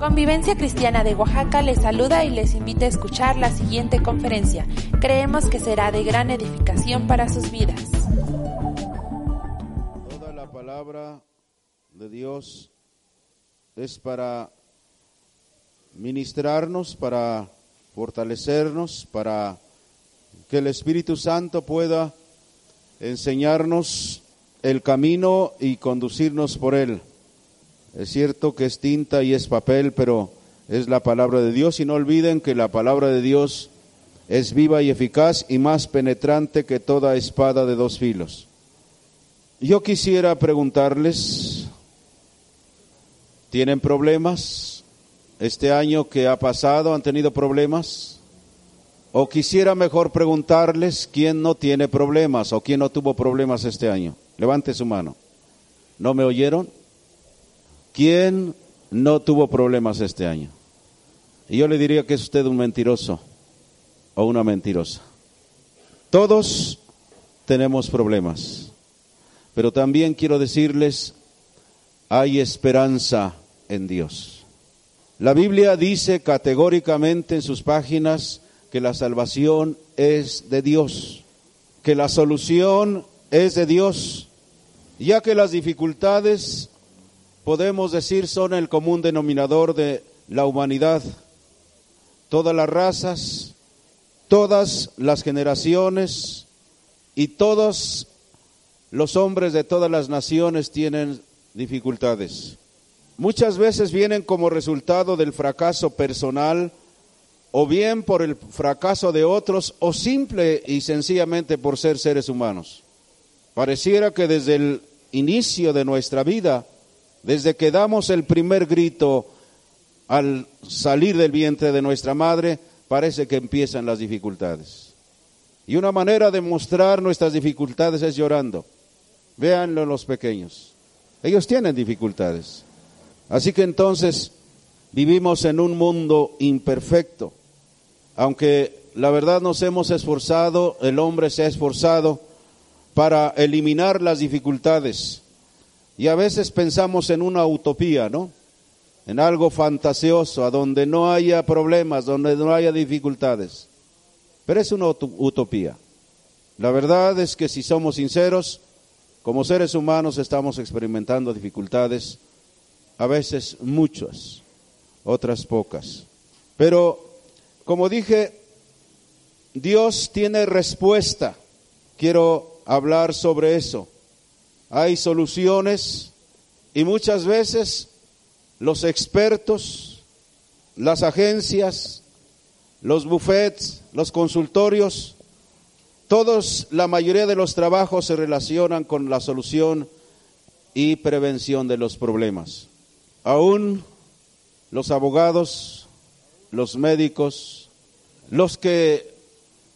Convivencia Cristiana de Oaxaca les saluda y les invita a escuchar la siguiente conferencia. Creemos que será de gran edificación para sus vidas. Toda la palabra de Dios es para ministrarnos, para fortalecernos, para que el Espíritu Santo pueda enseñarnos el camino y conducirnos por él. Es cierto que es tinta y es papel, pero es la palabra de Dios y no olviden que la palabra de Dios es viva y eficaz y más penetrante que toda espada de dos filos. Yo quisiera preguntarles, ¿tienen problemas? ¿Este año que ha pasado han tenido problemas? O quisiera mejor preguntarles quién no tiene problemas o quién no tuvo problemas este año. Levante su mano. ¿No me oyeron? ¿Quién no tuvo problemas este año? Y yo le diría que es usted un mentiroso o una mentirosa. Todos tenemos problemas, pero también quiero decirles, hay esperanza en Dios. La Biblia dice categóricamente en sus páginas que la salvación es de Dios, que la solución es de Dios, ya que las dificultades podemos decir son el común denominador de la humanidad. Todas las razas, todas las generaciones y todos los hombres de todas las naciones tienen dificultades. Muchas veces vienen como resultado del fracaso personal o bien por el fracaso de otros o simple y sencillamente por ser seres humanos. Pareciera que desde el inicio de nuestra vida desde que damos el primer grito al salir del vientre de nuestra madre, parece que empiezan las dificultades. Y una manera de mostrar nuestras dificultades es llorando. Véanlo los pequeños. Ellos tienen dificultades. Así que entonces vivimos en un mundo imperfecto. Aunque la verdad nos hemos esforzado, el hombre se ha esforzado para eliminar las dificultades y a veces pensamos en una utopía, ¿no? En algo fantasioso, a donde no haya problemas, donde no haya dificultades. Pero es una utopía. La verdad es que si somos sinceros, como seres humanos estamos experimentando dificultades, a veces muchas, otras pocas. Pero, como dije, Dios tiene respuesta. Quiero hablar sobre eso hay soluciones y muchas veces los expertos, las agencias, los buffets, los consultorios, todos, la mayoría de los trabajos se relacionan con la solución y prevención de los problemas. Aún los abogados, los médicos, los que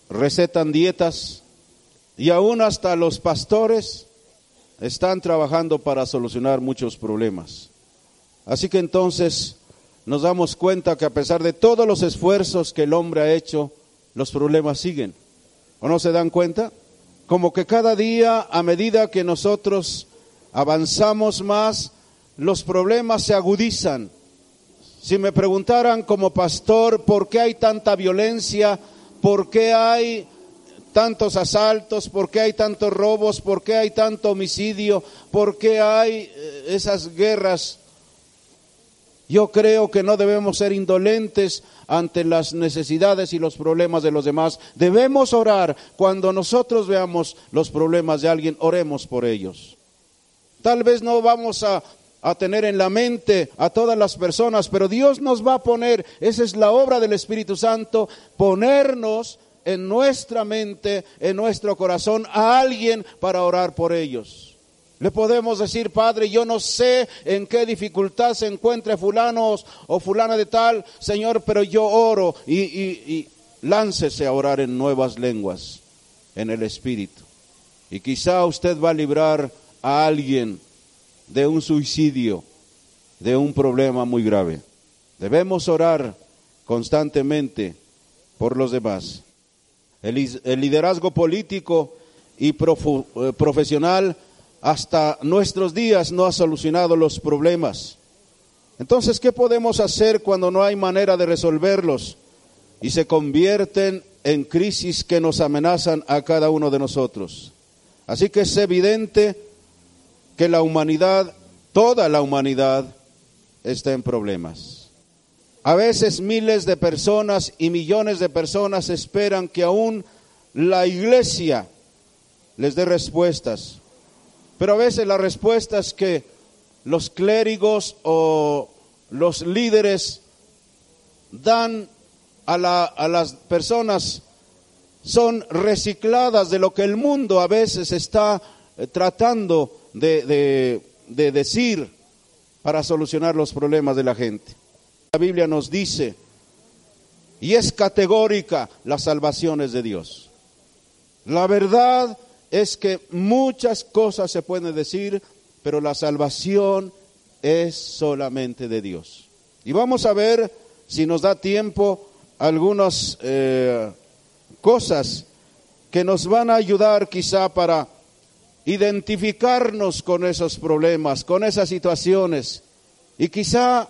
recetan dietas y aún hasta los pastores están trabajando para solucionar muchos problemas. Así que entonces nos damos cuenta que a pesar de todos los esfuerzos que el hombre ha hecho, los problemas siguen. ¿O no se dan cuenta? Como que cada día, a medida que nosotros avanzamos más, los problemas se agudizan. Si me preguntaran como pastor por qué hay tanta violencia, por qué hay tantos asaltos, por qué hay tantos robos, por qué hay tanto homicidio, por qué hay eh, esas guerras. Yo creo que no debemos ser indolentes ante las necesidades y los problemas de los demás. Debemos orar. Cuando nosotros veamos los problemas de alguien, oremos por ellos. Tal vez no vamos a, a tener en la mente a todas las personas, pero Dios nos va a poner, esa es la obra del Espíritu Santo, ponernos en nuestra mente, en nuestro corazón, a alguien para orar por ellos. Le podemos decir, Padre, yo no sé en qué dificultad se encuentre fulano o fulana de tal, Señor, pero yo oro y, y láncese a orar en nuevas lenguas, en el Espíritu. Y quizá usted va a librar a alguien de un suicidio, de un problema muy grave. Debemos orar constantemente por los demás. El, liderazgo político y eh, profesional hasta nuestros días no ha solucionado los problemas. Entonces, ¿qué podemos hacer cuando no hay manera de resolverlos y se convierten en crisis que nos amenazan a cada uno de nosotros? Así que es evidente que la humanidad, toda la humanidad, está en problemas. A veces miles de personas y millones de personas esperan que aún la iglesia les dé respuestas. Pero a veces las respuestas que los clérigos o los líderes dan a, las personas son recicladas de lo que el mundo a veces está eh, tratando de decir para solucionar los problemas de la gente. La Biblia nos dice, y es categórica, las salvaciones de Dios. La verdad es que muchas cosas se pueden decir, pero la salvación es solamente de Dios. Y vamos a ver, si nos da tiempo, algunas eh, cosas que nos van a ayudar quizá para identificarnos con esos problemas, con esas situaciones, y quizá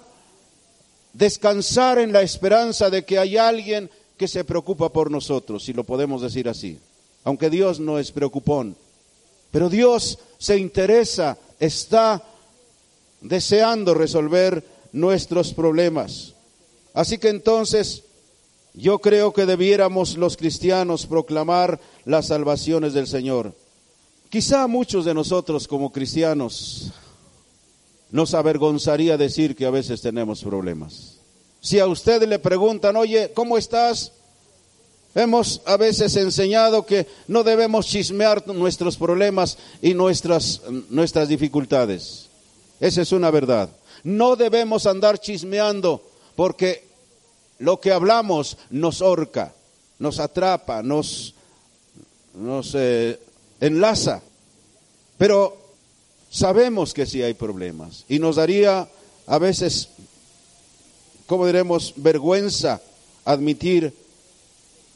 descansar en la esperanza de que hay alguien que se preocupa por nosotros, si lo podemos decir así aunque Dios no es preocupón. Pero Dios se interesa, está deseando resolver nuestros problemas. Así que entonces yo creo que debiéramos los cristianos proclamar las salvaciones del Señor. Quizá muchos de nosotros como cristianos nos avergonzaría decir que a veces tenemos problemas. Si a usted le preguntan, oye, ¿cómo estás? Hemos a veces enseñado que no debemos chismear nuestros problemas y nuestras, nuestras dificultades. Esa es una verdad. No debemos andar chismeando porque lo que hablamos nos horca, nos atrapa, nos, nos eh, enlaza. Pero sabemos que sí hay problemas y nos daría a veces, como diremos, vergüenza admitir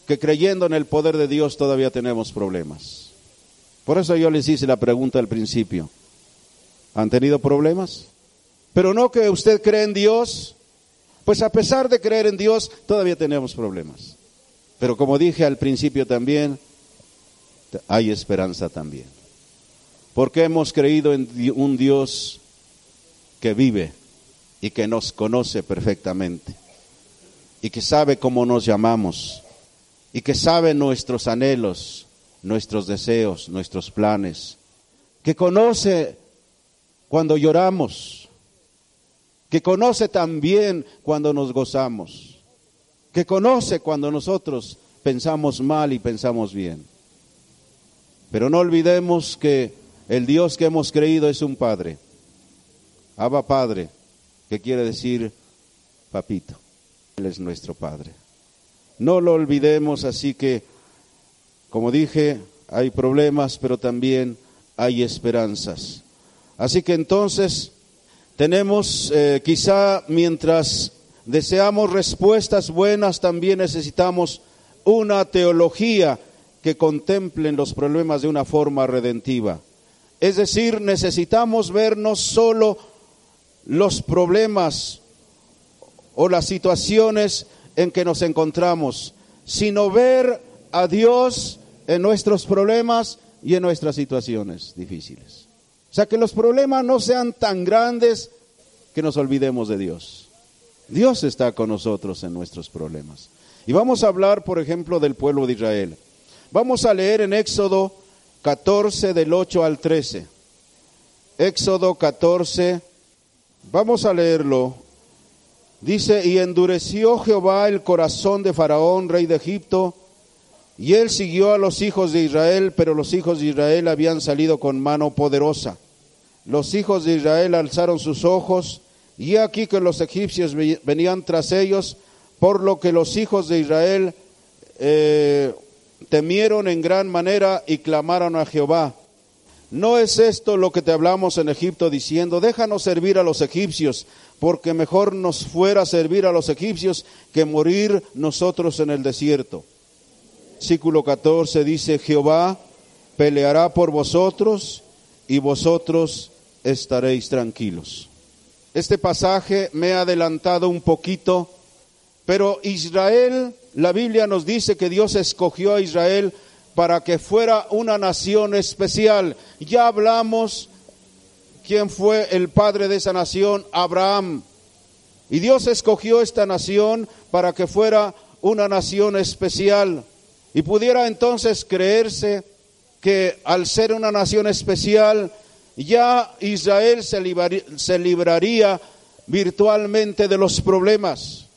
que creyendo en el poder de Dios todavía tenemos problemas. Por eso yo les hice la pregunta al principio. ¿Han tenido problemas? Pero no que usted cree en Dios, pues a pesar de creer en Dios, todavía tenemos problemas. Pero como dije al principio también, hay esperanza también. Porque hemos creído en un Dios que vive y que nos conoce perfectamente y que sabe cómo nos llamamos y que sabe nuestros anhelos, nuestros deseos, nuestros planes, que conoce cuando lloramos, que conoce también cuando nos gozamos, que conoce cuando nosotros pensamos mal y pensamos bien. Pero no olvidemos que el Dios que hemos creído es un Padre, Abba Padre, que quiere decir papito, Él es nuestro Padre. No lo olvidemos, así que, como dije, hay problemas, pero también hay esperanzas. Así que entonces tenemos, eh, quizá mientras deseamos respuestas buenas, también necesitamos una teología que contemple los problemas de una forma redentiva. Es decir, necesitamos vernos solo los problemas o las situaciones en que nos encontramos, sino ver a Dios en nuestros problemas y en nuestras situaciones difíciles. O sea, que los problemas no sean tan grandes que nos olvidemos de Dios. Dios está con nosotros en nuestros problemas. Y vamos a hablar, por ejemplo, del pueblo de Israel. Vamos a leer en Éxodo 14 del 8 al 13. Éxodo 14, vamos a leerlo Dice, y endureció Jehová el corazón de Faraón, rey de Egipto, y él siguió a los hijos de Israel, pero los hijos de Israel habían salido con mano poderosa. Los hijos de Israel alzaron sus ojos, y aquí que los egipcios venían tras ellos, por lo que los hijos de Israel eh, temieron en gran manera y clamaron a Jehová. ¿No es esto lo que te hablamos en Egipto diciendo, déjanos servir a los egipcios, porque mejor nos fuera servir a los egipcios que morir nosotros en el desierto? Versículo 14 dice, Jehová peleará por vosotros y vosotros estaréis tranquilos. Este pasaje me ha adelantado un poquito, pero Israel, la Biblia nos dice que Dios escogió a Israel para que fuera una nación especial. Ya hablamos quién fue el padre de esa nación, Abraham. Y Dios escogió esta nación para que fuera una nación especial. Y pudiera entonces creerse que al ser una nación especial, ya Israel se, libraría virtualmente de los problemas.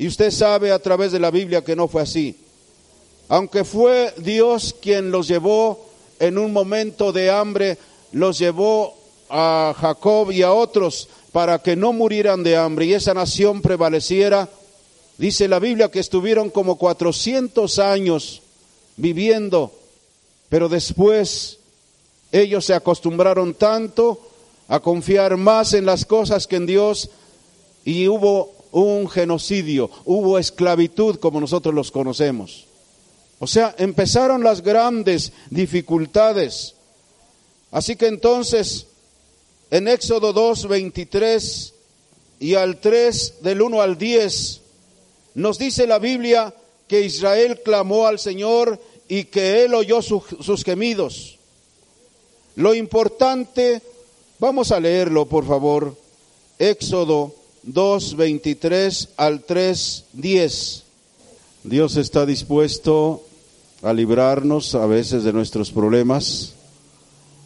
Y usted sabe a través de la Biblia que no fue así. Aunque fue Dios quien los llevó en un momento de hambre, los llevó a Jacob y a otros para que no murieran de hambre y esa nación prevaleciera. Dice la Biblia que estuvieron como 400 años viviendo, pero después ellos se acostumbraron tanto a confiar más en las cosas que en Dios y hubo un genocidio, hubo esclavitud como nosotros los conocemos. O sea, empezaron las grandes dificultades. Así que entonces, en Éxodo 2, 23 y al 3, del 1 al 10, nos dice la Biblia que Israel clamó al Señor y que Él oyó sus gemidos. Lo importante, vamos a leerlo por favor, Éxodo 2, 23 al 3, 10. Dios está dispuesto a librarnos a veces de nuestros problemas.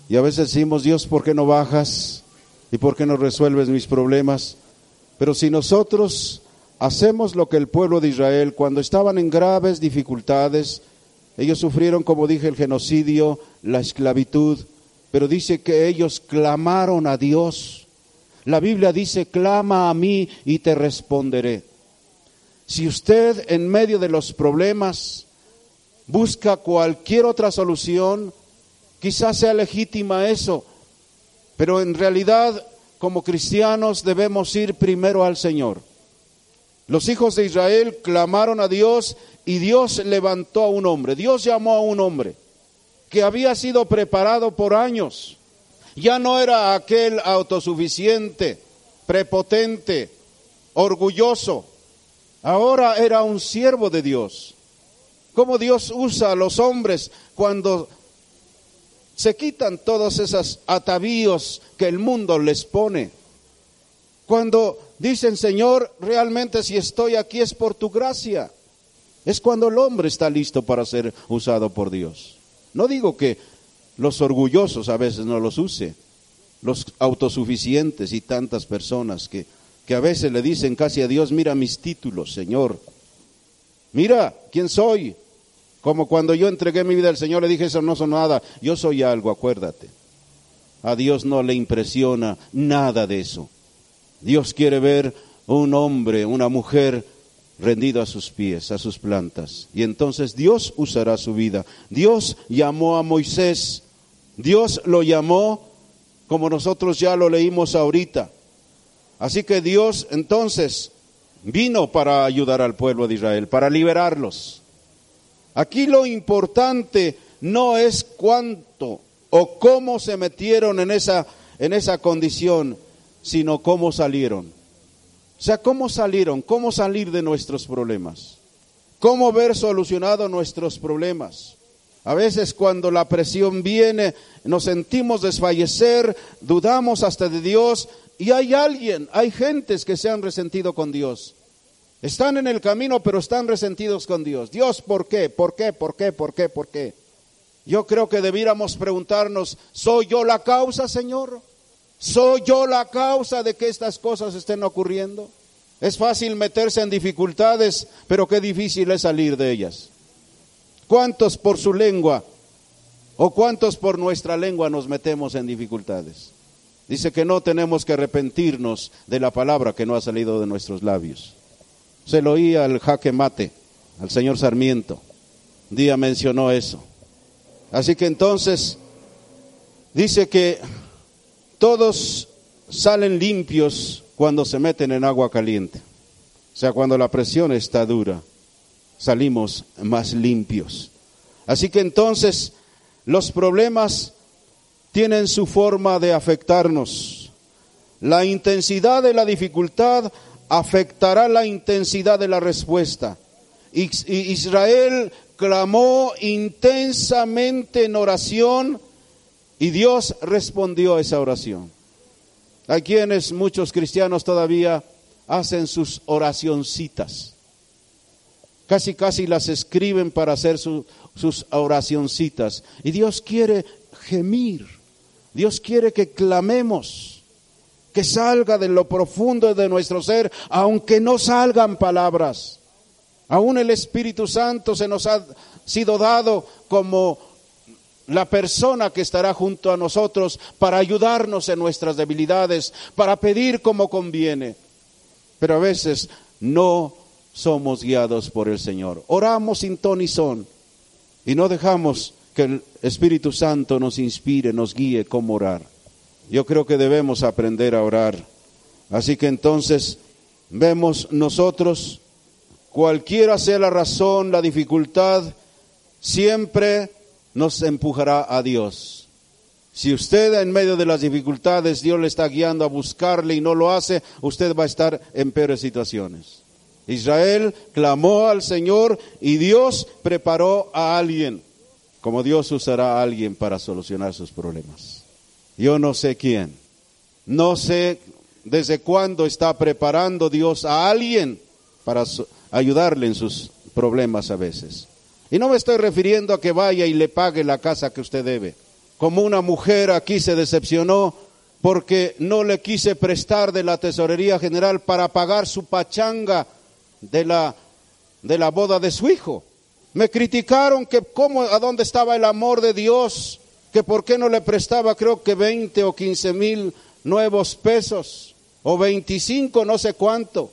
Y a veces decimos, Dios, ¿por qué no bajas? ¿Y por qué no resuelves mis problemas? Pero si nosotros hacemos lo que el pueblo de Israel, cuando estaban en graves dificultades, ellos sufrieron, como dije, el genocidio, la esclavitud, pero dice que ellos clamaron a Dios. La Biblia dice, clama a mí y te responderé. Si usted en medio de los problemas busca cualquier otra solución, quizás sea legítima eso, pero en realidad como cristianos debemos ir primero al Señor. Los hijos de Israel clamaron a Dios y Dios levantó a un hombre, Dios llamó a un hombre que había sido preparado por años. Ya no era aquel autosuficiente, prepotente, orgulloso. Ahora era un siervo de Dios cómo Dios usa a los hombres cuando se quitan todos esos atavíos que el mundo les pone. Cuando dicen, Señor, realmente si estoy aquí es por tu gracia. Es cuando el hombre está listo para ser usado por Dios. No digo que los orgullosos a veces no los use, los autosuficientes y tantas personas que, que a veces le dicen casi a Dios, mira mis títulos, Señor. Mira quién soy. Como cuando yo entregué mi vida al Señor, le dije, eso no son nada, yo soy algo, acuérdate. A Dios no le impresiona nada de eso. Dios quiere ver un hombre, una mujer rendido a sus pies, a sus plantas. Y entonces Dios usará su vida. Dios llamó a Moisés. Dios lo llamó como nosotros ya lo leímos ahorita. Así que Dios entonces vino para ayudar al pueblo de Israel, para liberarlos. Aquí lo importante no es cuánto o cómo se metieron en esa, en esa condición, sino cómo salieron. O sea, cómo salieron, cómo salir de nuestros problemas, cómo ver solucionado nuestros problemas. A veces cuando la presión viene, nos sentimos desfallecer, dudamos hasta de Dios y hay alguien, hay gentes que se han resentido con Dios. Están en el camino, pero están resentidos con Dios. Dios, ¿por qué? ¿Por qué? ¿Por qué? ¿Por qué? ¿Por qué? Yo creo que debiéramos preguntarnos, ¿soy yo la causa, Señor? ¿Soy yo la causa de que estas cosas estén ocurriendo? Es fácil meterse en dificultades, pero qué difícil es salir de ellas. ¿Cuántos por su lengua o cuántos por nuestra lengua nos metemos en dificultades? Dice que no tenemos que arrepentirnos de la palabra que no ha salido de nuestros labios. Se lo oí al jaque mate, al señor Sarmiento. Día mencionó eso. Así que entonces dice que todos salen limpios cuando se meten en agua caliente. O sea, cuando la presión está dura, salimos más limpios. Así que entonces los problemas tienen su forma de afectarnos. La intensidad de la dificultad afectará la intensidad de la respuesta. Israel clamó intensamente en oración y Dios respondió a esa oración. Hay quienes, muchos cristianos todavía hacen sus oracioncitas. Casi, casi las escriben para hacer sus oracioncitas. Y Dios quiere gemir. Dios quiere que clamemos, que salga de lo profundo de nuestro ser, aunque no salgan palabras. Aún el Espíritu Santo se nos ha sido dado como la persona que estará junto a nosotros para ayudarnos en nuestras debilidades, para pedir como conviene. Pero a veces no somos guiados por el Señor. Oramos sin ton y son y no dejamos que el Espíritu Santo nos inspire, nos guíe cómo orar. Yo creo que debemos aprender a orar. Así que entonces vemos nosotros, cualquiera sea la razón, la dificultad, siempre nos empujará a Dios. Si usted en medio de las dificultades Dios le está guiando a buscarle y no lo hace, usted va a estar en peores situaciones. Israel clamó al Señor y Dios preparó a alguien, como Dios usará a alguien para solucionar sus problemas. Yo no sé quién, no sé desde cuándo está preparando Dios a alguien para ayudarle en sus problemas a veces. Y no me estoy refiriendo a que vaya y le pague la casa que usted debe. Como una mujer aquí se decepcionó porque no le quise prestar de la tesorería general para pagar su pachanga de la, de la boda de su hijo. Me criticaron que cómo, a dónde estaba el amor de Dios, que por qué no le prestaba creo que 20 o 15 mil nuevos pesos, o 25, no sé cuánto.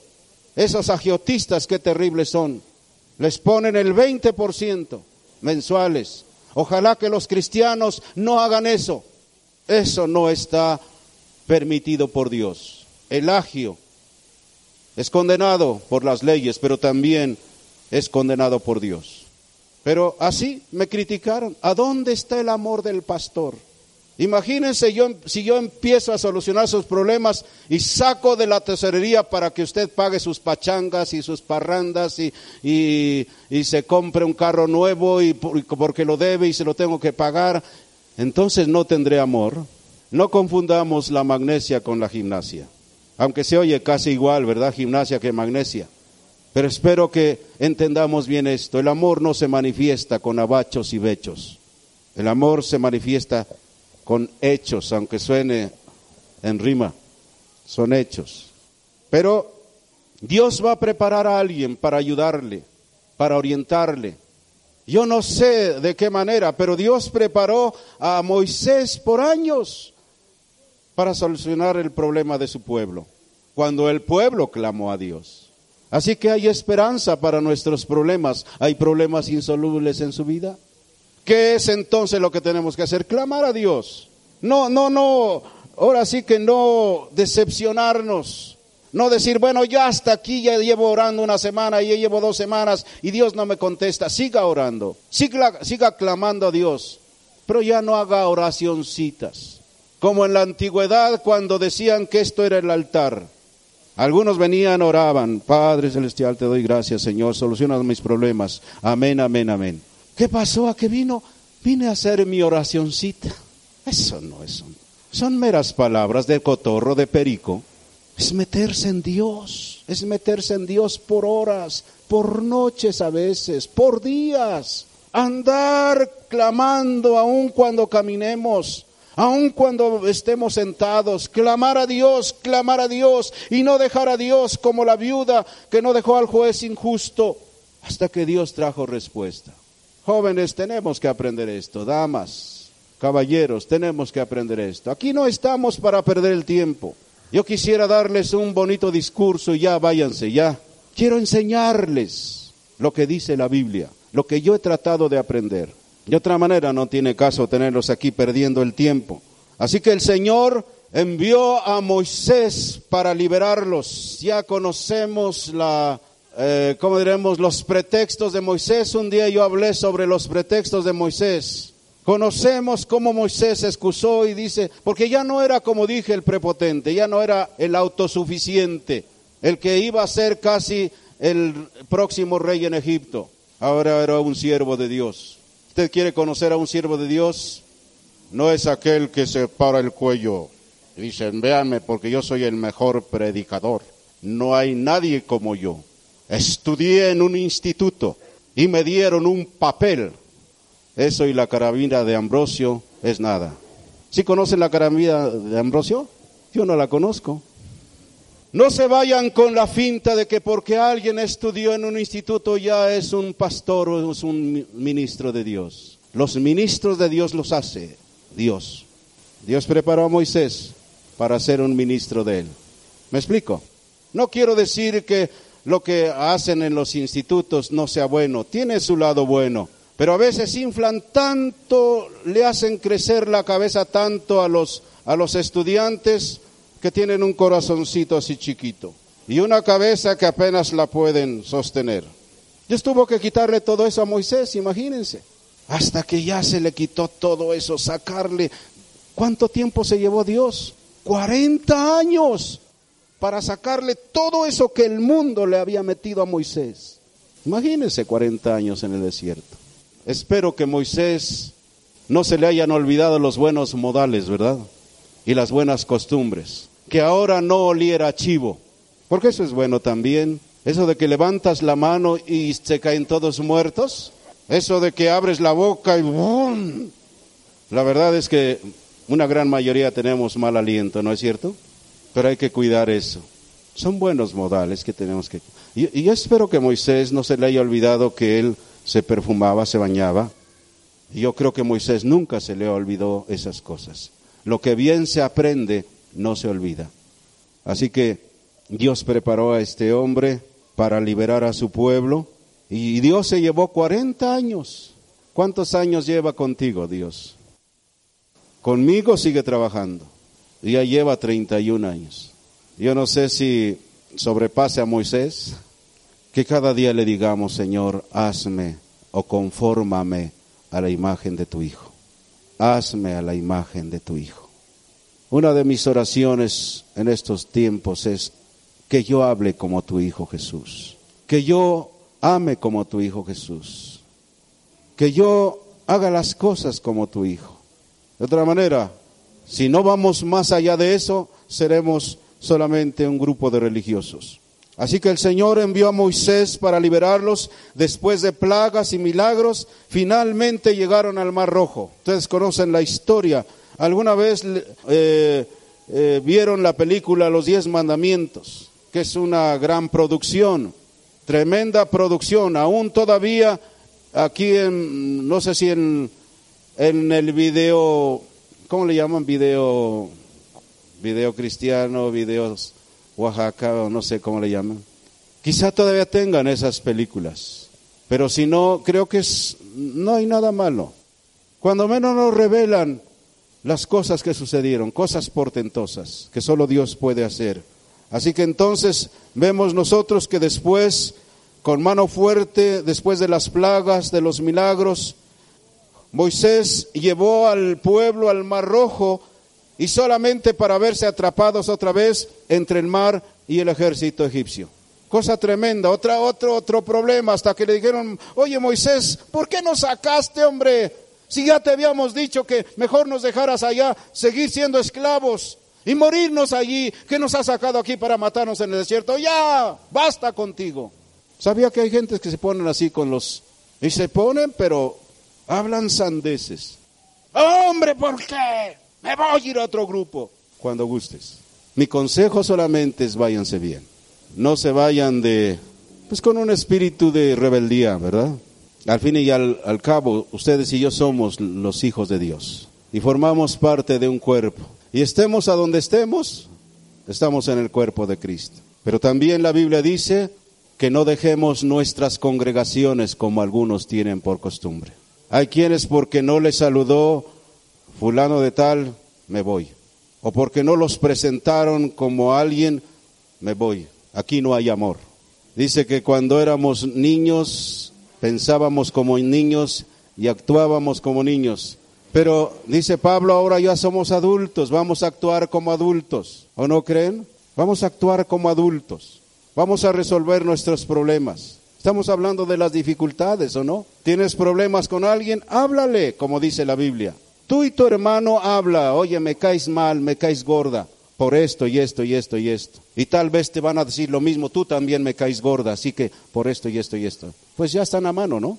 Esos agiotistas, qué terribles son les ponen el 20% mensuales. Ojalá que los cristianos no hagan eso. Eso no está permitido por Dios. El agio es condenado por las leyes, pero también es condenado por Dios. Pero así me criticaron. ¿A dónde está el amor del pastor? Imagínense yo, si yo empiezo a solucionar sus problemas y saco de la tesorería para que usted pague sus pachangas y sus parrandas y, y, se compre un carro nuevo y porque lo debe y se lo tengo que pagar, entonces no tendré amor. No confundamos la magnesia con la gimnasia, aunque se oye casi igual, ¿verdad? Gimnasia que magnesia. Pero espero que entendamos bien esto. El amor no se manifiesta con abachos y bechos. El amor se manifiesta con hechos, aunque suene en rima, son hechos. Pero Dios va a preparar a alguien para ayudarle, para orientarle. Yo no sé de qué manera, pero Dios preparó a Moisés por años para solucionar el problema de su pueblo, cuando el pueblo clamó a Dios. Así que hay esperanza para nuestros problemas. ¿Hay problemas insolubles en su vida? ¿Qué es entonces lo que tenemos que hacer? Clamar a Dios. No, no, no, ahora sí que no decepcionarnos. No decir, bueno, ya hasta aquí ya llevo orando una semana, ya llevo dos semanas y Dios no me contesta. Siga orando, siga, siga clamando a Dios, pero ya no haga oracioncitas. Como en la antigüedad cuando decían que esto era el altar. Algunos venían, oraban, Padre Celestial, te doy gracias, Señor, soluciona mis problemas. Amén, amén, amén. ¿Qué pasó? ¿A qué vino? Vine a hacer mi oracioncita. Eso no es Son meras palabras de cotorro, de perico. Es meterse en Dios, es meterse en Dios por horas, por noches a veces, por días. Andar clamando aun cuando caminemos, aun cuando estemos sentados, clamar a Dios, clamar a Dios y no dejar a Dios como la viuda que no dejó al juez injusto hasta que Dios trajo respuesta. Jóvenes, tenemos que aprender esto, damas, caballeros, tenemos que aprender esto. Aquí no estamos para perder el tiempo. Yo quisiera darles un bonito discurso y ya váyanse, ya. Quiero enseñarles lo que dice la Biblia, lo que yo he tratado de aprender. De otra manera no tiene caso tenerlos aquí perdiendo el tiempo. Así que el Señor envió a Moisés para liberarlos. Ya conocemos la eh, ¿cómo diremos? Los pretextos de Moisés. Un día yo hablé sobre los pretextos de Moisés. Conocemos cómo Moisés se excusó y dice, porque ya no era como dije el prepotente, ya no era el autosuficiente, el que iba a ser casi el próximo rey en Egipto, ahora era un siervo de Dios. ¿Usted quiere conocer a un siervo de Dios? No es aquel que se para el cuello y dicen, véanme porque yo soy el mejor predicador. No hay nadie como yo. Estudié en un instituto y me dieron un papel eso y la carabina de Ambrosio es nada. ¿Sí conocen la carabina de Ambrosio? Yo no la conozco. No se vayan con la finta de que porque alguien estudió en un instituto ya es un pastor o es un ministro de Dios. Los ministros de Dios los hace Dios. Dios preparó a Moisés para ser un ministro de él. ¿Me explico? No quiero decir que lo que hacen en los institutos no sea bueno, tiene su lado bueno pero a veces inflan tanto, le hacen crecer la cabeza tanto a los, a los estudiantes que tienen un corazoncito así chiquito y una cabeza que apenas la pueden sostener. Dios tuvo que quitarle todo eso a Moisés, imagínense. Hasta que ya se le quitó todo eso, sacarle. ¿Cuánto tiempo se llevó Dios? 40 años para sacarle todo eso que el mundo le había metido a Moisés. Imagínense 40 años en el desierto. Espero que Moisés no se le hayan olvidado los buenos modales, ¿verdad? Y las buenas costumbres. Que ahora no oliera chivo. Porque eso es bueno también. Eso de que levantas la mano y se caen todos muertos. Eso de que abres la boca y ¡bum! La verdad es que una gran mayoría tenemos mal aliento, ¿no es cierto? Pero hay que cuidar eso. Son buenos modales que tenemos que... Y, y espero que Moisés no se le haya olvidado que él se perfumaba, se bañaba. Y yo creo que Moisés nunca se le olvidó esas cosas. Lo que bien se aprende no se olvida. Así que Dios preparó a este hombre para liberar a su pueblo y Dios se llevó 40 años. ¿Cuántos años lleva contigo Dios? Conmigo sigue trabajando. Ya lleva 31 años. Yo no sé si sobrepase a Moisés, que cada día le digamos, Señor, hazme o confórmame a la imagen de tu Hijo. Hazme a la imagen de tu Hijo. Una de mis oraciones en estos tiempos es que yo hable como tu Hijo Jesús, que yo ame como tu Hijo Jesús, que yo haga las cosas como tu Hijo. De otra manera, si no vamos más allá de eso, seremos solamente un grupo de religiosos. Así que el Señor envió a Moisés para liberarlos. Después de plagas y milagros, finalmente llegaron al Mar Rojo. Ustedes conocen la historia. ¿Alguna vez eh, eh, vieron la película Los Diez Mandamientos? Que es una gran producción, tremenda producción. Aún todavía aquí en, no sé si en, en el video, ¿cómo le llaman? Video, video cristiano, videos Oaxaca o no sé cómo le llaman. Quizá todavía tengan esas películas, pero si no, creo que es, no hay nada malo. Cuando menos nos revelan las cosas que sucedieron, cosas portentosas que solo Dios puede hacer. Así que entonces vemos nosotros que después, con mano fuerte, después de las plagas, de los milagros, Moisés llevó al pueblo al Mar Rojo y solamente para verse atrapados otra vez entre el mar y el ejército egipcio. Cosa tremenda, otra, otro, otro problema, hasta que le dijeron, oye Moisés, ¿por qué nos sacaste, hombre? Si ya te habíamos dicho que mejor nos dejaras allá, seguir siendo esclavos y morirnos allí, ¿qué nos ha sacado aquí para matarnos en el desierto? Ya, basta contigo. Sabía que hay gente que se ponen así con los... Y se ponen, pero hablan sandeces. Hombre, ¿por qué? Me voy a ir a otro grupo cuando gustes. Mi consejo solamente es váyanse bien. No se vayan de, pues con un espíritu de rebeldía, ¿verdad? Al fin y al, cabo, ustedes y yo somos los hijos de Dios y formamos parte de un cuerpo. Y estemos a donde estemos, estamos en el cuerpo de Cristo. Pero también la Biblia dice que no dejemos nuestras congregaciones como algunos tienen por costumbre. Hay quienes porque no les saludó fulano de tal, me voy. O porque no los presentaron como alguien, me voy. Aquí no hay amor. Dice que cuando éramos niños pensábamos como niños y actuábamos como niños. Pero dice Pablo, ahora ya somos adultos, vamos a actuar como adultos. ¿O no creen? Vamos a actuar como adultos. Vamos a resolver nuestros problemas. Estamos hablando de las dificultades, ¿o no? ¿Tienes problemas con alguien? Háblale, como dice la Biblia. Tú y tu hermano habla, oye, me caes mal, me caes gorda por esto y esto y esto y esto. Y tal vez te van a decir lo mismo, tú también me caes gorda, así que por esto y esto y esto. Pues ya están a mano, ¿no?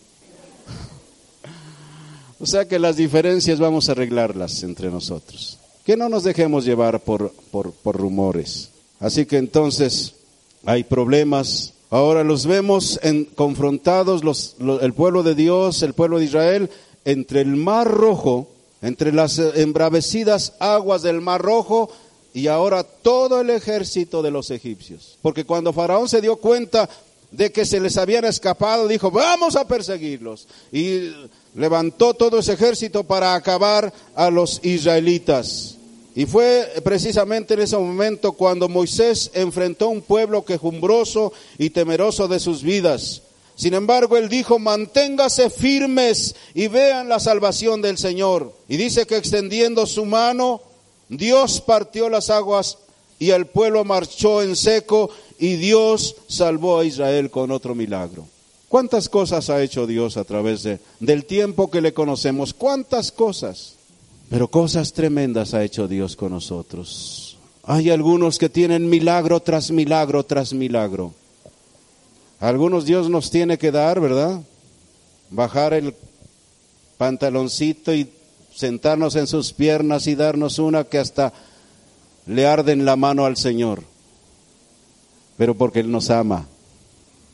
o sea que las diferencias vamos a arreglarlas entre nosotros. Que no nos dejemos llevar por, por, por rumores. Así que entonces hay problemas. Ahora los vemos en, confrontados los, el pueblo de Dios, el pueblo de Israel, entre el mar rojo, entre las embravecidas aguas del mar rojo y ahora todo el ejército de los egipcios. Porque cuando Faraón se dio cuenta de que se les habían escapado, dijo, vamos a perseguirlos. Y levantó todo ese ejército para acabar a los israelitas. Y fue precisamente en ese momento cuando Moisés enfrentó un pueblo quejumbroso y temeroso de sus vidas. Sin embargo, él dijo, manténgase firmes y vean la salvación del Señor. Y dice que extendiendo su mano, Dios partió las aguas y el pueblo marchó en seco y Dios salvó a Israel con otro milagro. ¿Cuántas cosas ha hecho Dios a través de, del tiempo que le conocemos? ¿Cuántas cosas? Pero cosas tremendas ha hecho Dios con nosotros. Hay algunos que tienen milagro tras milagro tras milagro. Algunos Dios nos tiene que dar, ¿verdad? Bajar el pantaloncito y sentarnos en sus piernas y darnos una que hasta le arde en la mano al Señor. Pero porque Él nos ama.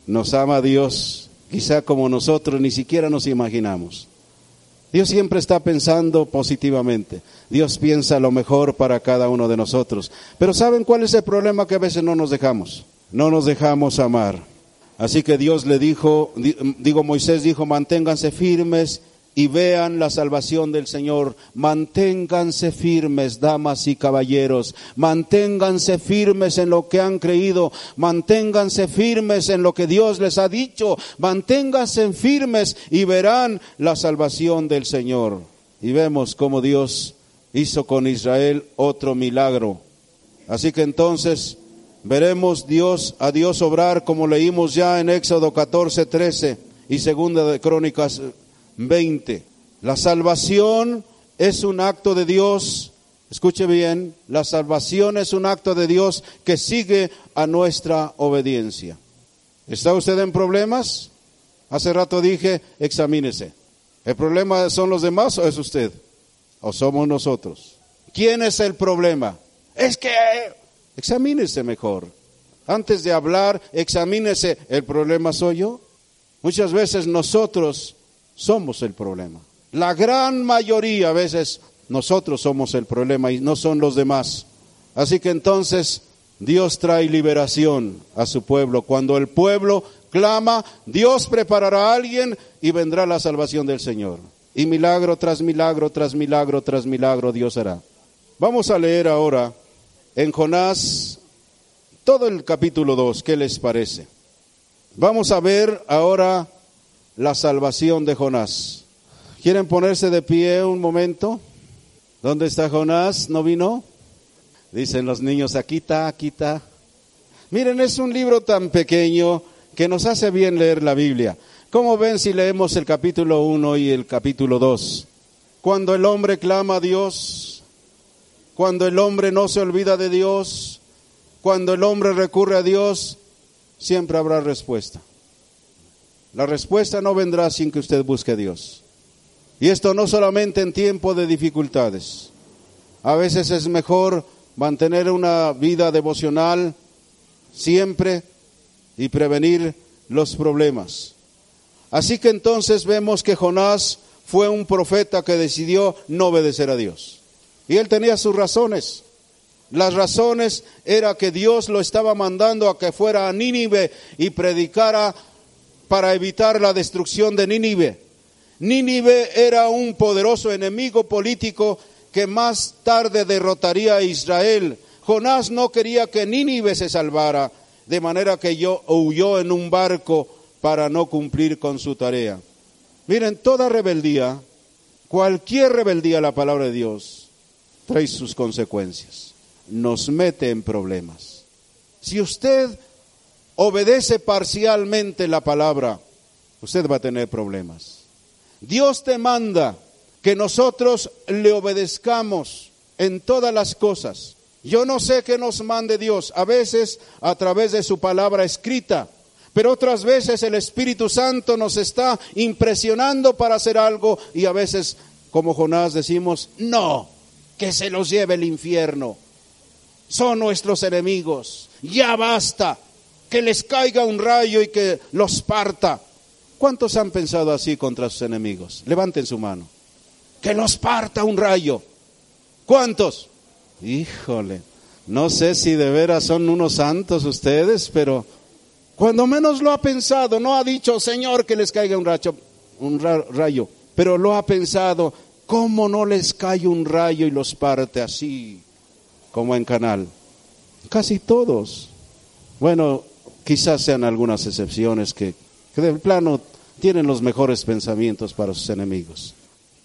Nos ama Dios, quizá como nosotros ni siquiera nos imaginamos. Dios siempre está pensando positivamente. Dios piensa lo mejor para cada uno de nosotros. Pero ¿saben cuál es el problema que a veces no nos dejamos? No nos dejamos amar. Así que Dios le dijo, digo Moisés dijo, manténganse firmes y vean la salvación del Señor. Manténganse firmes, damas y caballeros. Manténganse firmes en lo que han creído. Manténganse firmes en lo que Dios les ha dicho. Manténganse firmes y verán la salvación del Señor. Y vemos cómo Dios hizo con Israel otro milagro. Así que entonces veremos Dios a Dios obrar como leímos ya en Éxodo 14, 13 y segunda de Crónicas 20. La salvación es un acto de Dios, escuche bien, la salvación es un acto de Dios que sigue a nuestra obediencia. ¿Está usted en problemas? Hace rato dije, examínese. ¿El problema son los demás o es usted? ¿O somos nosotros? ¿Quién es el problema? Es que examínese mejor. Antes de hablar, examínese, ¿el problema soy yo? Muchas veces nosotros somos el problema. La gran mayoría a veces nosotros somos el problema y no son los demás. Así que entonces Dios trae liberación a su pueblo. Cuando el pueblo clama, Dios preparará a alguien y vendrá la salvación del Señor. Y milagro tras milagro, tras milagro, tras milagro Dios hará. Vamos a leer ahora en Jonás todo el capítulo 2. ¿Qué les parece? Vamos a ver ahora la salvación de Jonás. ¿Quieren ponerse de pie un momento? ¿Dónde está Jonás? ¿No vino? Dicen los niños, aquí está, aquí está. Miren, es un libro tan pequeño que nos hace bien leer la Biblia. ¿Cómo ven si leemos el capítulo 1 y el capítulo 2? Cuando el hombre clama a Dios, cuando el hombre no se olvida de Dios, cuando el hombre recurre a Dios, siempre habrá respuesta. La respuesta no vendrá sin que usted busque a Dios. Y esto no solamente en tiempo de dificultades. A veces es mejor mantener una vida devocional siempre y prevenir los problemas. Así que entonces vemos que Jonás fue un profeta que decidió no obedecer a Dios. Y él tenía sus razones. Las razones era que Dios lo estaba mandando a que fuera a Nínive y predicara para evitar la destrucción de Nínive. Nínive era un poderoso enemigo político que más tarde derrotaría a Israel. Jonás no quería que Nínive se salvara, de manera que yo huyó en un barco para no cumplir con su tarea. Miren, toda rebeldía, Cualquier rebeldía a la palabra de Dios trae sus consecuencias, nos mete en problemas. Si usted obedece parcialmente la palabra, usted va a tener problemas. Dios te manda que nosotros le obedezcamos en todas las cosas. Yo no sé qué nos mande Dios, a veces a través de su palabra escrita, pero otras veces el Espíritu Santo nos está impresionando para hacer algo y a veces, como Jonás, decimos, no, que se los lleve el infierno. Son nuestros enemigos, ya basta, que les caiga un rayo y que los parta. ¿Cuántos han pensado así contra sus enemigos? Levanten su mano. Que los parta un rayo. ¿Cuántos? Híjole, no sé si de veras son unos santos ustedes, pero cuando menos lo ha pensado, no ha dicho, Señor, que les caiga un rayo, un rayo, pero lo ha pensado, ¿cómo no les cae un rayo y los parte así, como en canal? Casi todos. Bueno, quizás sean algunas excepciones que, que del plano tienen los mejores pensamientos para sus enemigos.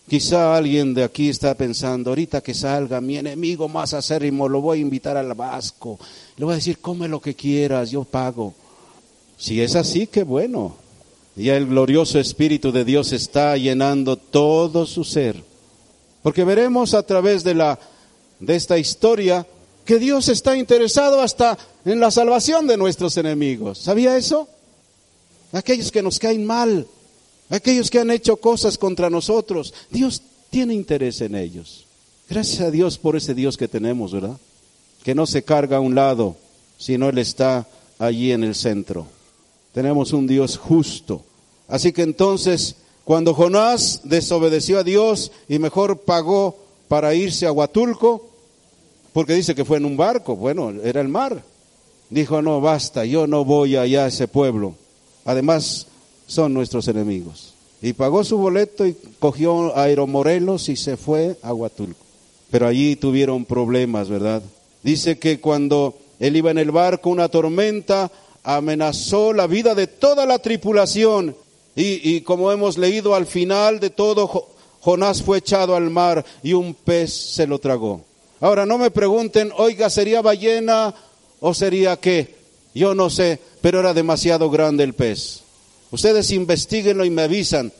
Quizá alguien de aquí está pensando, ahorita que salga mi enemigo más acérrimo, lo voy a invitar al Vasco. Le voy a decir, come lo que quieras, yo pago. Si es así, qué bueno. Ya el glorioso Espíritu de Dios está llenando todo su ser. Porque veremos a través de, la, de esta historia que Dios está interesado hasta en la salvación de nuestros enemigos. ¿Sabía eso? Aquellos que nos caen mal, aquellos que han hecho cosas contra nosotros, Dios tiene interés en ellos. Gracias a Dios por ese Dios que tenemos, ¿verdad? Que no se carga a un lado, sino Él está allí en el centro. Tenemos un Dios justo. Así que entonces, cuando Jonás desobedeció a Dios y mejor pagó para irse a Huatulco, porque dice que fue en un barco, bueno, era el mar. Dijo, no, basta, yo no voy allá a ese pueblo. Además, son nuestros enemigos. Y pagó su boleto y cogió Aeromorelos y se fue a Huatulco. Pero allí tuvieron problemas, ¿verdad? Dice que cuando él iba en el barco, una tormenta amenazó la vida de toda la tripulación. Y, y como hemos leído al final de todo, Jonás fue echado al mar y un pez se lo tragó. Ahora no me pregunten, oiga, ¿sería ballena o sería qué? Yo no sé, pero era demasiado grande el pez. Ustedes investiguenlo y me avisan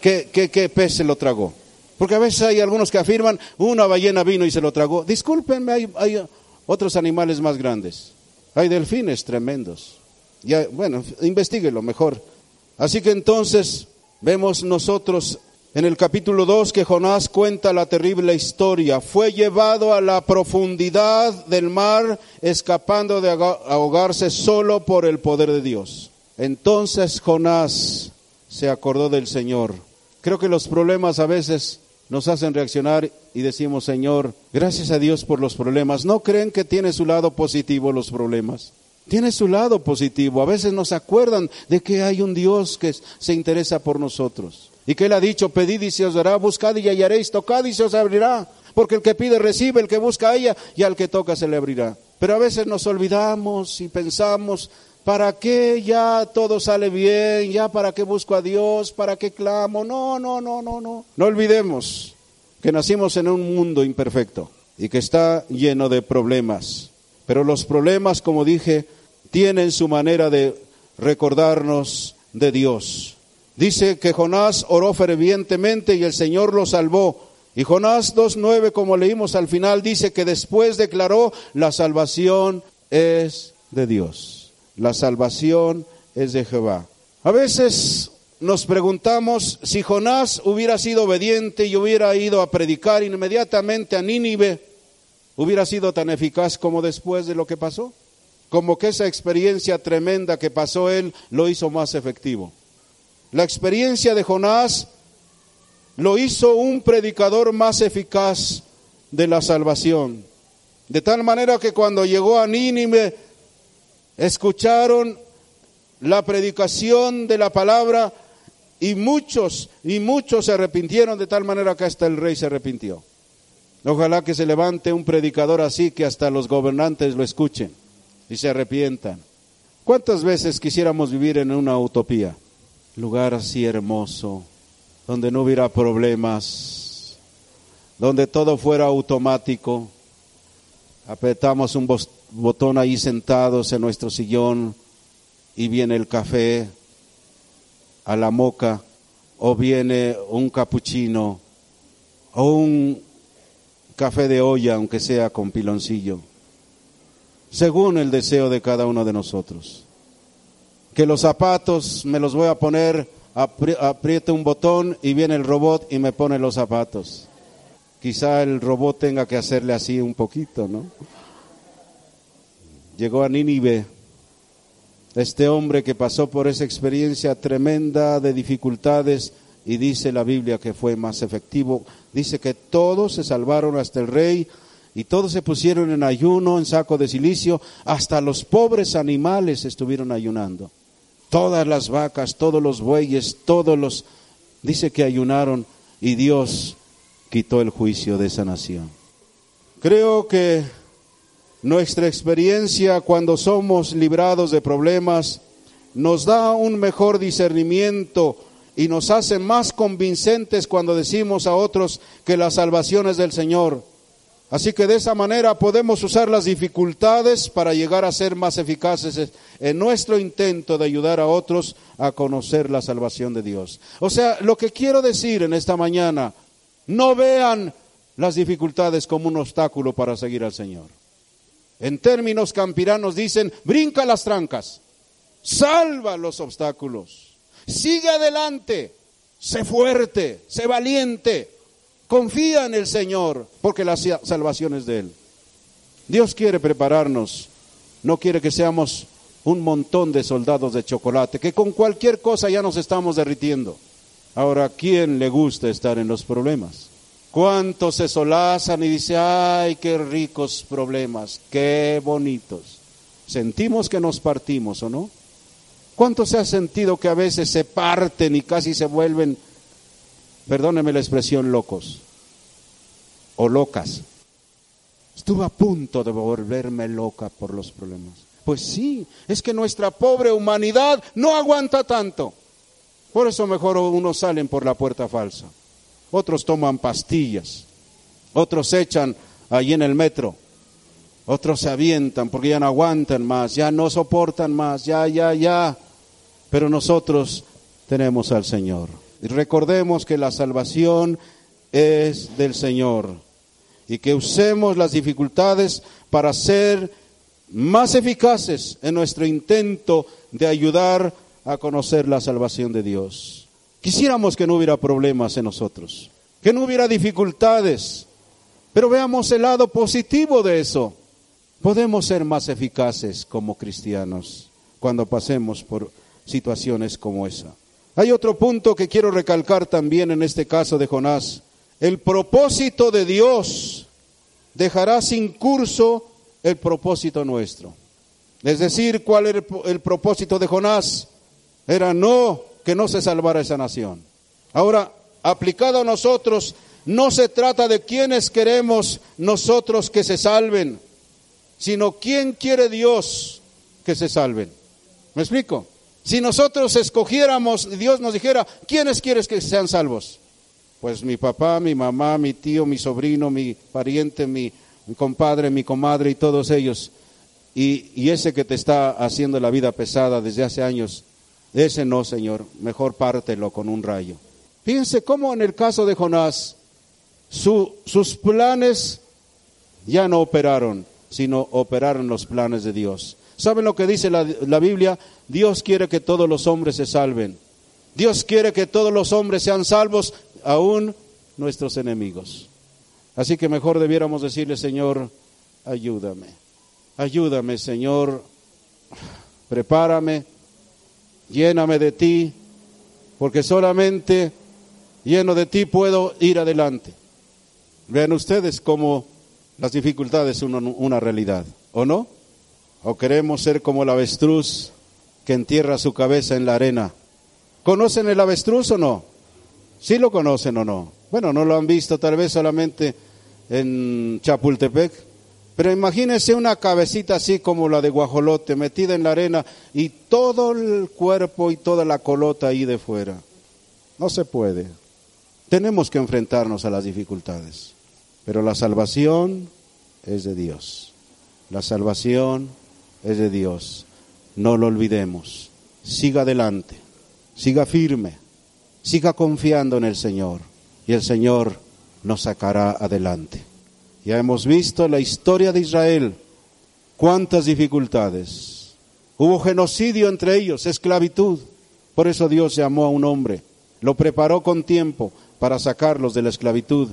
qué, qué, pez se lo tragó. Porque a veces hay algunos que afirman, una ballena vino y se lo tragó. Discúlpenme, hay, hay otros animales más grandes. Hay delfines tremendos. Ya, bueno, investiguenlo mejor. Así que entonces vemos nosotros en el capítulo 2 que Jonás cuenta la terrible historia. Fue llevado a la profundidad del mar, escapando de ahogarse solo por el poder de Dios. Entonces Jonás se acordó del Señor. Creo que los problemas a veces nos hacen reaccionar y decimos, Señor, gracias a Dios por los problemas. ¿No creen que tiene su lado positivo los problemas? Tiene su lado positivo. A veces nos acuerdan de que hay un Dios que se interesa por nosotros. Y que Él ha dicho, pedid y se os dará, buscad y hallaréis, tocad y se os abrirá. Porque el que pide recibe, el que busca ella y al que toca se le abrirá. Pero a veces nos olvidamos y pensamos, ¿Para qué ya todo sale bien? ¿Ya para qué busco a Dios? ¿Para qué clamo? No, no, no, no, no. No olvidemos que nacimos en un mundo imperfecto y que está lleno de problemas. Pero los problemas, como dije, tienen su manera de recordarnos de Dios. Dice que Jonás oró fervientemente y el Señor lo salvó. Y Jonás 2.9, como leímos al final, dice que después declaró, la salvación es de Dios. La salvación es de Jehová. A veces nos preguntamos si Jonás hubiera sido obediente y hubiera ido a predicar inmediatamente a Nínive, hubiera sido tan eficaz como después de lo que pasó. Como que esa experiencia tremenda que pasó él lo hizo más efectivo. La experiencia de Jonás lo hizo un predicador más eficaz de la salvación. De tal manera que cuando llegó a Nínive escucharon la predicación de la palabra y muchos y muchos se arrepintieron de tal manera que hasta el rey se arrepintió. Ojalá que se levante un predicador así que hasta los gobernantes lo escuchen y se arrepientan. ¿Cuántas veces quisiéramos vivir en una utopía? Lugar así hermoso, donde no hubiera problemas, donde todo fuera automático. Apretamos un botón ahí sentados en nuestro sillón y viene el café a la moca o viene un capuchino o un café de olla, aunque sea con piloncillo, según el deseo de cada uno de nosotros. Que los zapatos me los voy a poner, apriete un botón y viene el robot y me pone los zapatos. Quizá el robot tenga que hacerle así un poquito, ¿no? Llegó a Nínive este hombre que pasó por esa experiencia tremenda de dificultades y dice la Biblia que fue más efectivo. Dice que todos se salvaron hasta el rey y todos se pusieron en ayuno, en saco de silicio, hasta los pobres animales estuvieron ayunando. Todas las vacas, todos los bueyes, todos los... Dice que ayunaron y Dios quitó el juicio de esa nación. Creo que nuestra experiencia cuando somos librados de problemas nos da un mejor discernimiento y nos hace más convincentes cuando decimos a otros que la salvación es del Señor. Así que de esa manera podemos usar las dificultades para llegar a ser más eficaces en nuestro intento de ayudar a otros a conocer la salvación de Dios. O sea, lo que quiero decir en esta mañana, no vean las dificultades como un obstáculo para seguir al Señor. En términos campiranos dicen, brinca las trancas, salva los obstáculos, sigue adelante, sé fuerte, sé valiente, confía en el Señor, porque la salvación es de Él. Dios quiere prepararnos, no quiere que seamos un montón de soldados de chocolate, que con cualquier cosa ya nos estamos derritiendo. Ahora, ¿quién le gusta estar en los problemas? ¿Cuántos se solazan y dicen, ay, qué ricos problemas, qué bonitos? Sentimos que nos partimos, ¿o no? ¿Cuántos se ha sentido que a veces se parten y casi se vuelven, perdóneme la expresión, locos o locas? Estuve a punto de volverme loca por los problemas. Pues sí, es que nuestra pobre humanidad no aguanta tanto. Por eso mejor unos salen por la puerta falsa otros toman pastillas, otros se echan allí en el metro, otros se avientan porque ya no aguantan más, ya no soportan más, ya, ya, ya. Pero nosotros tenemos al Señor. Recordemos que la salvación es del Señor y que usemos las dificultades para ser más eficaces en nuestro intento de ayudar a conocer la salvación de Dios. Quisiéramos que no hubiera problemas en nosotros, que no hubiera dificultades, pero veamos el lado positivo de eso. Podemos ser más eficaces como cristianos cuando pasemos por situaciones como esa. Hay otro punto que quiero recalcar también en este caso de Jonás. El propósito de Dios dejará sin curso el propósito nuestro. Es decir, ¿cuál era el propósito de Jonás? Era no que no se salvara esa nación. Ahora, aplicado a nosotros, no se trata de quienes queremos nosotros que se salven, sino quién quiere Dios que se salven. ¿Me explico? Si nosotros escogiéramos, Dios nos dijera, ¿quiénes quieres que sean salvos? Pues mi papá, mi mamá, mi tío, mi sobrino, mi pariente, mi, compadre, mi comadre y todos ellos. Y, y ese que te está haciendo la vida pesada desde hace años, ese no, Señor, mejor pártelo con un rayo. Fíjense cómo en el caso de Jonás, sus planes ya no operaron, sino operaron los planes de Dios. ¿Saben lo que dice la, Biblia? Dios quiere que todos los hombres se salven. Dios quiere que todos los hombres sean salvos, aún nuestros enemigos. Así que mejor debiéramos decirle, Señor, ayúdame. Ayúdame, Señor. Prepárame lléname de ti, porque solamente lleno de ti puedo ir adelante. Vean ustedes cómo las dificultades son una realidad, ¿o no? ¿O queremos ser como el avestruz que entierra su cabeza en la arena? ¿Conocen el avestruz o no? ¿Sí lo conocen o no? Bueno, no lo han visto tal vez solamente en Chapultepec, pero imagínense una cabecita así como la de guajolote, metida en la arena y todo el cuerpo y toda la colota ahí de fuera. No se puede. Tenemos que enfrentarnos a las dificultades. Pero la salvación es de Dios. La salvación es de Dios. No lo olvidemos. Siga adelante. Siga firme. Siga confiando en el Señor. Y el Señor nos sacará adelante. Ya hemos visto la historia de Israel. Cuántas dificultades. Hubo genocidio entre ellos, esclavitud. Por eso Dios llamó a un hombre. Lo preparó con tiempo para sacarlos de la esclavitud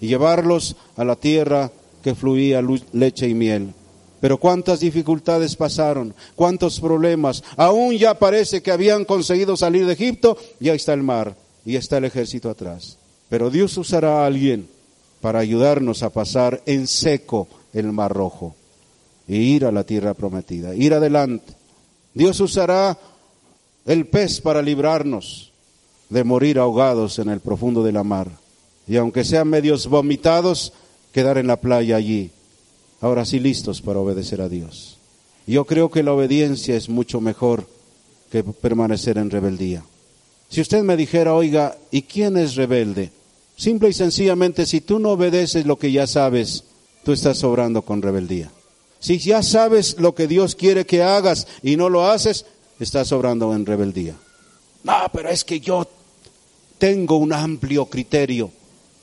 y llevarlos a la tierra que fluía leche y miel. Pero cuántas dificultades pasaron, cuántos problemas. Aún ya parece que habían conseguido salir de Egipto, ya está el mar y está el ejército atrás. Pero Dios usará a alguien para ayudarnos a pasar en seco el mar rojo e ir a la tierra prometida, ir adelante. Dios usará el pez para librarnos de morir ahogados en el profundo de la mar. Y aunque sean medios vomitados, quedar en la playa allí. Ahora sí listos para obedecer a Dios. Yo creo que la obediencia es mucho mejor que permanecer en rebeldía. Si usted me dijera, oiga, ¿y quién es rebelde? Simple y sencillamente, si tú no obedeces lo que ya sabes, tú estás obrando con rebeldía. Si ya sabes lo que Dios quiere que hagas y no lo haces, estás obrando en rebeldía. No, pero es que yo tengo un amplio criterio.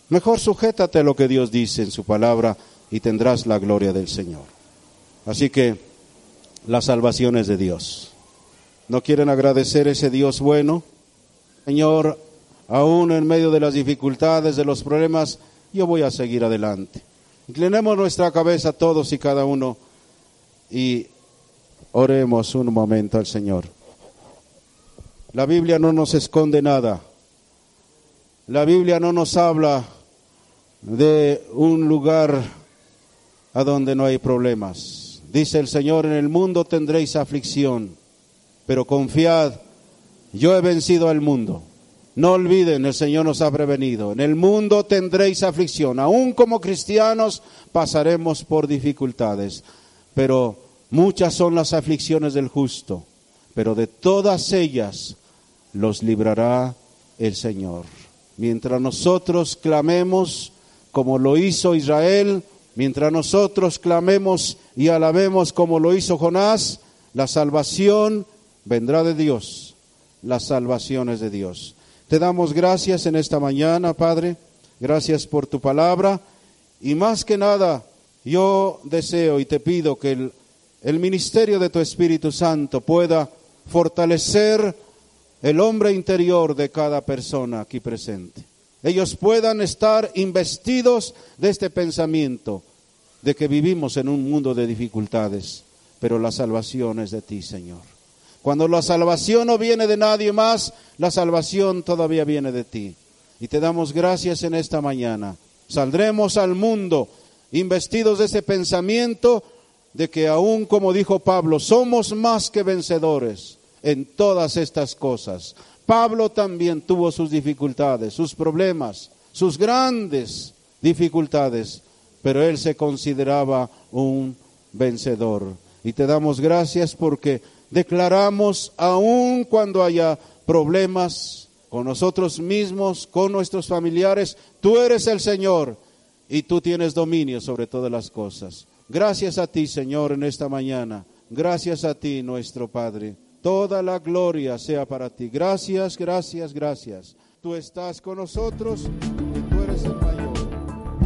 Mejor sujétate a lo que Dios dice en su palabra y tendrás la gloria del Señor. Así que la salvación es de Dios. ¿No quieren agradecer ese Dios bueno? Señor, aún en medio de las dificultades, de los problemas, yo voy a seguir adelante. Inclinemos nuestra cabeza todos y cada uno y oremos un momento al Señor. La Biblia no nos esconde nada. La Biblia no nos habla de un lugar a donde no hay problemas. Dice el Señor, en el mundo tendréis aflicción, pero confiad, yo he vencido al mundo. No olviden, el Señor nos ha prevenido. En el mundo tendréis aflicción. Aún como cristianos pasaremos por dificultades, pero muchas son las aflicciones del justo, pero de todas ellas los librará el Señor mientras nosotros clamemos como lo hizo Israel, mientras nosotros clamemos y alabemos como lo hizo Jonás, la salvación vendrá de Dios, la salvación es de Dios. Te damos gracias en esta mañana, Padre, gracias por tu palabra y más que nada yo deseo y te pido que el, el ministerio de tu Espíritu Santo pueda fortalecer el hombre interior de cada persona aquí presente. Ellos puedan estar investidos de este pensamiento de que vivimos en un mundo de dificultades, pero la salvación es de ti, Señor. Cuando la salvación no viene de nadie más, la salvación todavía viene de ti. Y te damos gracias en esta mañana. Saldremos al mundo investidos de ese pensamiento de que aún como dijo Pablo, somos más que vencedores en todas estas cosas. Pablo también tuvo sus dificultades, sus problemas, sus grandes dificultades, pero él se consideraba un vencedor. Y te damos gracias porque declaramos, aun cuando haya problemas con nosotros mismos, con nuestros familiares, tú eres el Señor y tú tienes dominio sobre todas las cosas. Gracias a ti, Señor, en esta mañana. Gracias a ti, nuestro Padre. Toda la gloria sea para ti. Gracias, gracias, gracias. Tú estás con nosotros y tú eres el.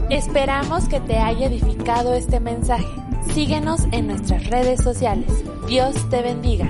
Esperamos que te haya edificado este mensaje. Síguenos en nuestras redes sociales. Dios te bendiga.